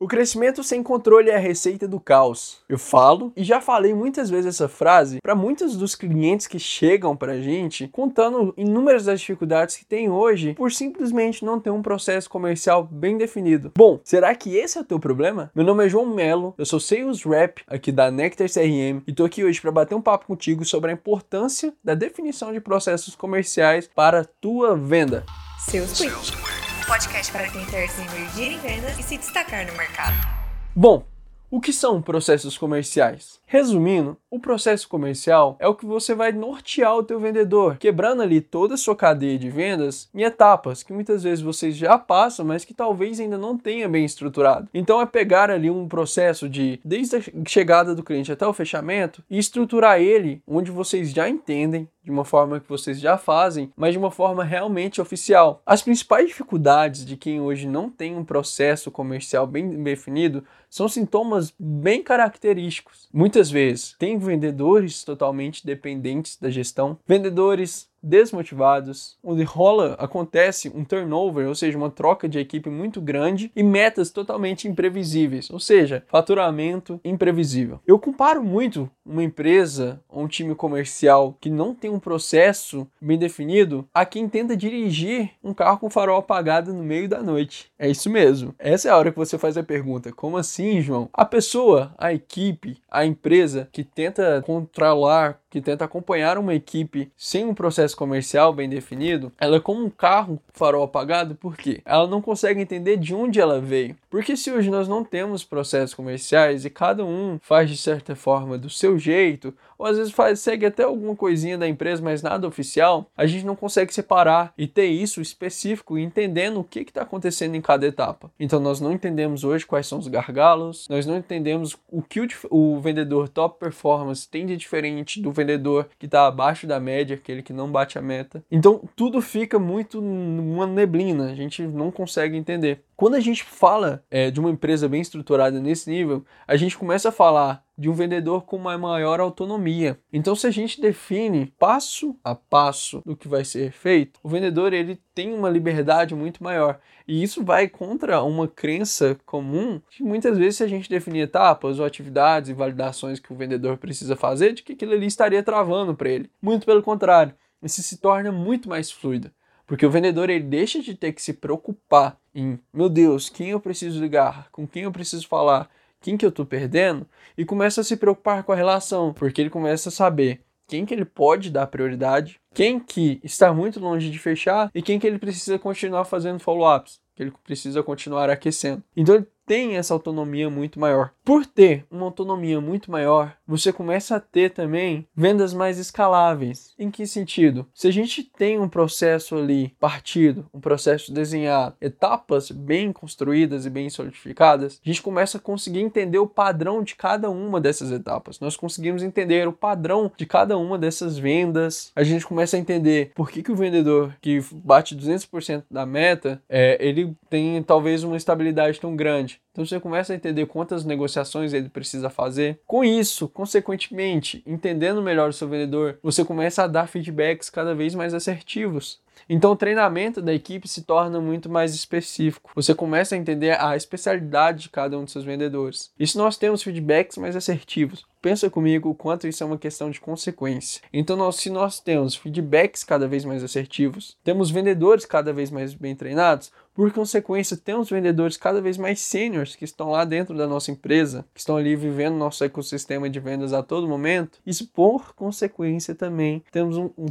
O crescimento sem controle é a receita do caos. Eu falo e já falei muitas vezes essa frase para muitos dos clientes que chegam para a gente contando inúmeras das dificuldades que tem hoje por simplesmente não ter um processo comercial bem definido. Bom, será que esse é o teu problema? Meu nome é João Melo, eu sou Sales Rep aqui da Nectar CRM e tô aqui hoje para bater um papo contigo sobre a importância da definição de processos comerciais para a tua venda. Seus Quick podcast para quem quer se emergir em vendas e se destacar no mercado. Bom, o que são processos comerciais? Resumindo, o processo comercial é o que você vai nortear o teu vendedor, quebrando ali toda a sua cadeia de vendas em etapas que muitas vezes vocês já passam, mas que talvez ainda não tenha bem estruturado. Então é pegar ali um processo de desde a chegada do cliente até o fechamento e estruturar ele onde vocês já entendem de uma forma que vocês já fazem, mas de uma forma realmente oficial. As principais dificuldades de quem hoje não tem um processo comercial bem definido são sintomas bem característicos. Muitas vezes tem vendedores totalmente dependentes da gestão, vendedores desmotivados, onde rola, acontece um turnover, ou seja, uma troca de equipe muito grande e metas totalmente imprevisíveis, ou seja, faturamento imprevisível. Eu comparo muito uma empresa ou um time comercial que não tem um processo bem definido a quem tenta dirigir um carro com farol apagado no meio da noite. É isso mesmo. Essa é a hora que você faz a pergunta: como assim, João? A pessoa, a equipe, a empresa que tenta controlar que tenta acompanhar uma equipe sem um processo comercial bem definido, ela é como um carro farol apagado, por quê? Ela não consegue entender de onde ela veio. Porque se hoje nós não temos processos comerciais e cada um faz de certa forma do seu jeito, ou às vezes faz, segue até alguma coisinha da empresa, mas nada oficial, a gente não consegue separar e ter isso específico, entendendo o que está acontecendo em cada etapa. Então nós não entendemos hoje quais são os gargalos, nós não entendemos o que o, o vendedor top performance tem de diferente do vendedor que está abaixo da média, aquele que não bate a meta. Então tudo fica muito numa neblina, a gente não consegue entender. Quando a gente fala é, de uma empresa bem estruturada nesse nível, a gente começa a falar de um vendedor com uma maior autonomia. Então, se a gente define passo a passo do que vai ser feito, o vendedor ele tem uma liberdade muito maior. E isso vai contra uma crença comum que muitas vezes se a gente definir etapas ou atividades e validações que o vendedor precisa fazer, de que aquilo ali estaria travando para ele. Muito pelo contrário, isso se torna muito mais fluido. Porque o vendedor ele deixa de ter que se preocupar em, meu Deus, quem eu preciso ligar, com quem eu preciso falar, quem que eu tô perdendo, e começa a se preocupar com a relação, porque ele começa a saber quem que ele pode dar prioridade, quem que está muito longe de fechar e quem que ele precisa continuar fazendo follow-ups, que ele precisa continuar aquecendo. Então ele tem essa autonomia muito maior. Por ter uma autonomia muito maior, você começa a ter também vendas mais escaláveis. Em que sentido? Se a gente tem um processo ali partido, um processo desenhado, etapas bem construídas e bem solidificadas, a gente começa a conseguir entender o padrão de cada uma dessas etapas. Nós conseguimos entender o padrão de cada uma dessas vendas. A gente começa a entender por que, que o vendedor que bate 200% da meta, é, ele tem talvez uma estabilidade tão grande. Então você começa a entender quantas negociações ele precisa fazer. Com isso, consequentemente, entendendo melhor o seu vendedor, você começa a dar feedbacks cada vez mais assertivos. Então o treinamento da equipe se torna muito mais específico. Você começa a entender a especialidade de cada um dos seus vendedores. E se nós temos feedbacks mais assertivos, pensa comigo o quanto isso é uma questão de consequência. Então, nós, se nós temos feedbacks cada vez mais assertivos, temos vendedores cada vez mais bem treinados, por consequência, temos vendedores cada vez mais sêniores que estão lá dentro da nossa empresa, que estão ali vivendo nosso ecossistema de vendas a todo momento. Isso, por consequência, também temos um, um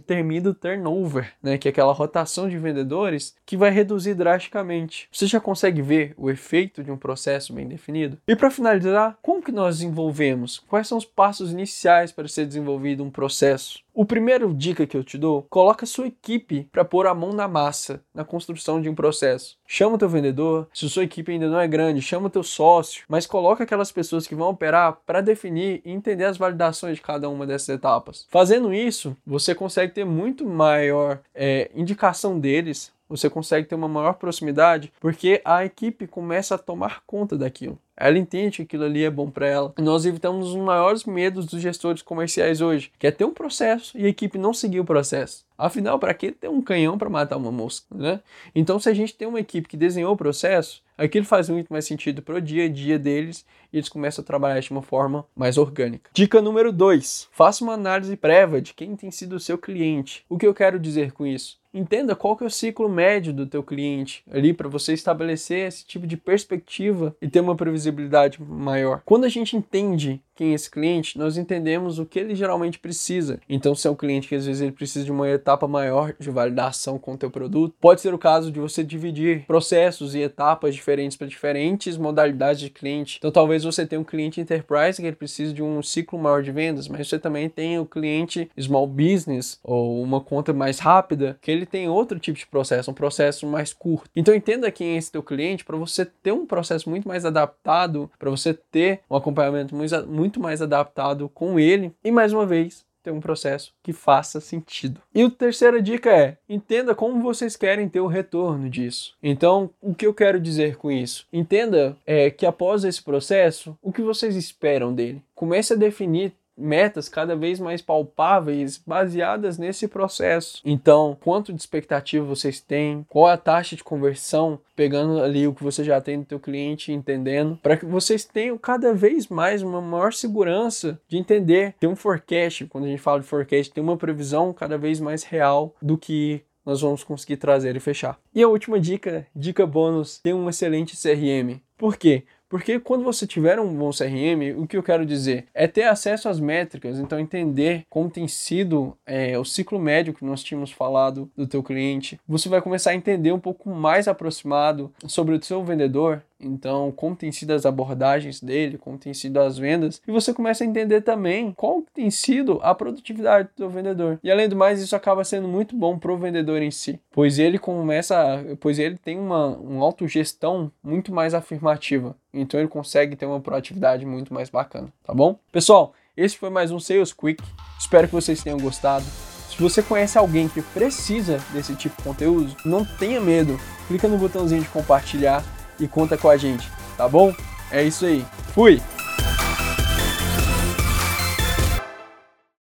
turnover, né, que é aquela rotação de vendedores que vai reduzir drasticamente. Você já consegue ver o efeito de um processo bem definido? E para finalizar, como que nós desenvolvemos? Quais são os passos iniciais para ser desenvolvido um processo? O primeiro dica que eu te dou, coloca sua equipe para pôr a mão na massa na construção de um processo. Chama o teu vendedor, se sua equipe ainda não é grande, chama o teu sócio, mas coloca aquelas pessoas que vão operar para definir e entender as validações de cada uma dessas etapas. Fazendo isso, você consegue ter muito maior é, indicação deles você consegue ter uma maior proximidade, porque a equipe começa a tomar conta daquilo. Ela entende que aquilo ali é bom para ela. Nós evitamos os maiores medos dos gestores comerciais hoje, que é ter um processo e a equipe não seguir o processo. Afinal, para que ter um canhão para matar uma mosca, né? Então, se a gente tem uma equipe que desenhou o processo, aquilo faz muito mais sentido para o dia a dia deles e eles começam a trabalhar de uma forma mais orgânica. Dica número 2: faça uma análise prévia de quem tem sido o seu cliente. O que eu quero dizer com isso? Entenda qual que é o ciclo médio do teu cliente ali para você estabelecer esse tipo de perspectiva e ter uma previsibilidade maior. Quando a gente entende quem é esse cliente, nós entendemos o que ele geralmente precisa. Então, se é um cliente que às vezes ele precisa de uma etapa maior de validação com o teu produto, pode ser o caso de você dividir processos e etapas diferentes para diferentes modalidades de cliente. Então, talvez você tenha um cliente enterprise que ele precisa de um ciclo maior de vendas, mas você também tem o cliente small business ou uma conta mais rápida, que ele tem outro tipo de processo, um processo mais curto. Então, entenda quem é esse teu cliente para você ter um processo muito mais adaptado, para você ter um acompanhamento muito muito mais adaptado com ele e mais uma vez ter um processo que faça sentido. E a terceira dica é: entenda como vocês querem ter o retorno disso. Então, o que eu quero dizer com isso? Entenda é, que após esse processo, o que vocês esperam dele. Comece a definir metas cada vez mais palpáveis baseadas nesse processo. Então, quanto de expectativa vocês têm? Qual a taxa de conversão? Pegando ali o que você já tem no teu cliente, entendendo, para que vocês tenham cada vez mais uma maior segurança de entender. Tem um forecast, quando a gente fala de forecast, tem uma previsão cada vez mais real do que nós vamos conseguir trazer e fechar. E a última dica, dica bônus, tem um excelente CRM. Por quê? Porque quando você tiver um bom CRM, o que eu quero dizer é ter acesso às métricas, então entender como tem sido é, o ciclo médio que nós tínhamos falado do teu cliente. Você vai começar a entender um pouco mais aproximado sobre o seu vendedor, então, como tem sido as abordagens dele, como tem sido as vendas, e você começa a entender também qual tem sido a produtividade do vendedor. E além do mais, isso acaba sendo muito bom para o vendedor em si, pois ele começa, pois ele tem uma, uma autogestão muito mais afirmativa. Então ele consegue ter uma proatividade muito mais bacana, tá bom? Pessoal, esse foi mais um Sales Quick. Espero que vocês tenham gostado. Se você conhece alguém que precisa desse tipo de conteúdo, não tenha medo. Clica no botãozinho de compartilhar e conta com a gente, tá bom? É isso aí. Fui!